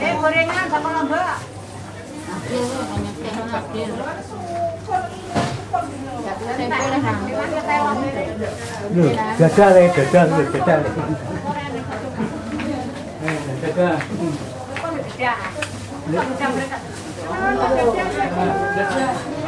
Eh, gorengan sama lomba. Hadir, banyak teh hadir. Loh, gagal ya. Eh, gagal.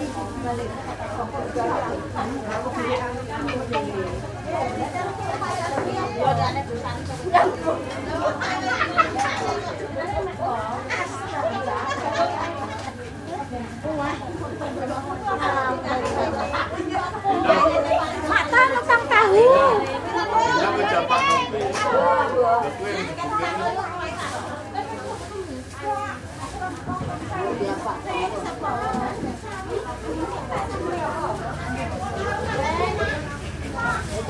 nenek. Mata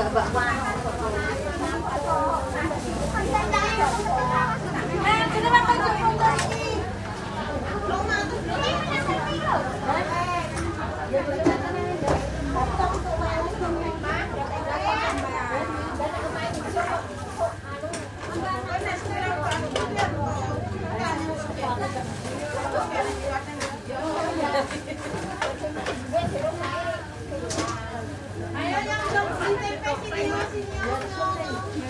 Ya, よろしくお。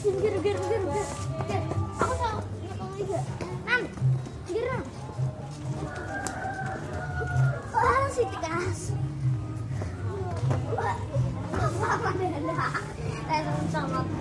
Ger ger ger ger. Aku ngomong juga. Nan. Ah, si tikas. Apa ada? Saya sama.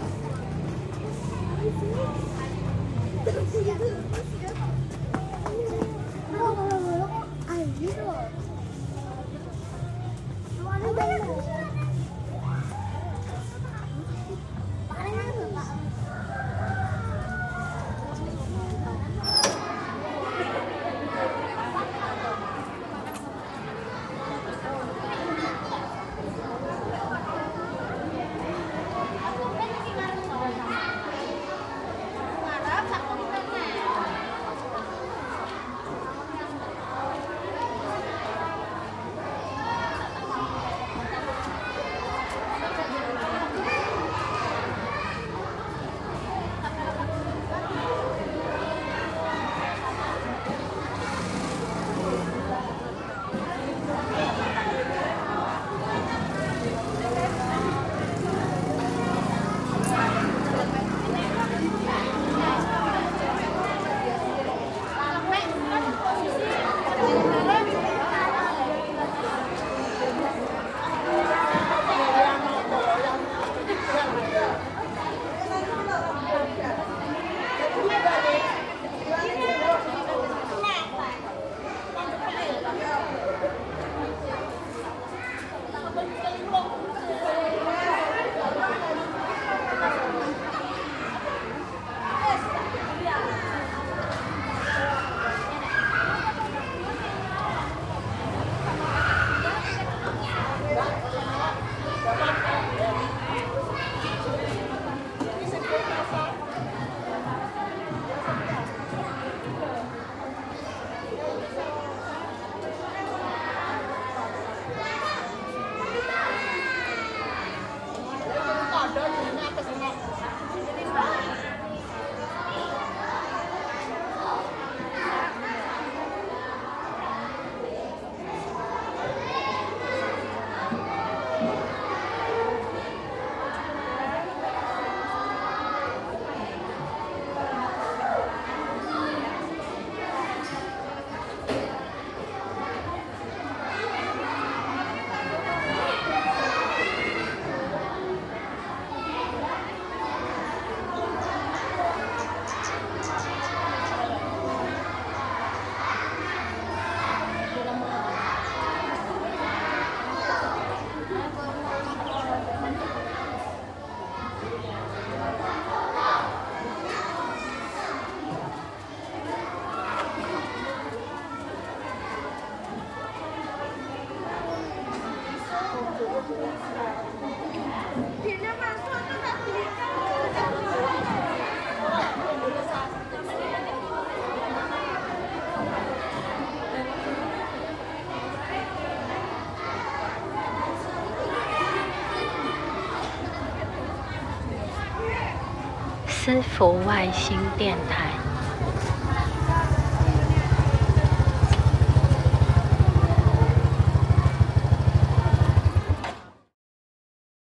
私服外星电台。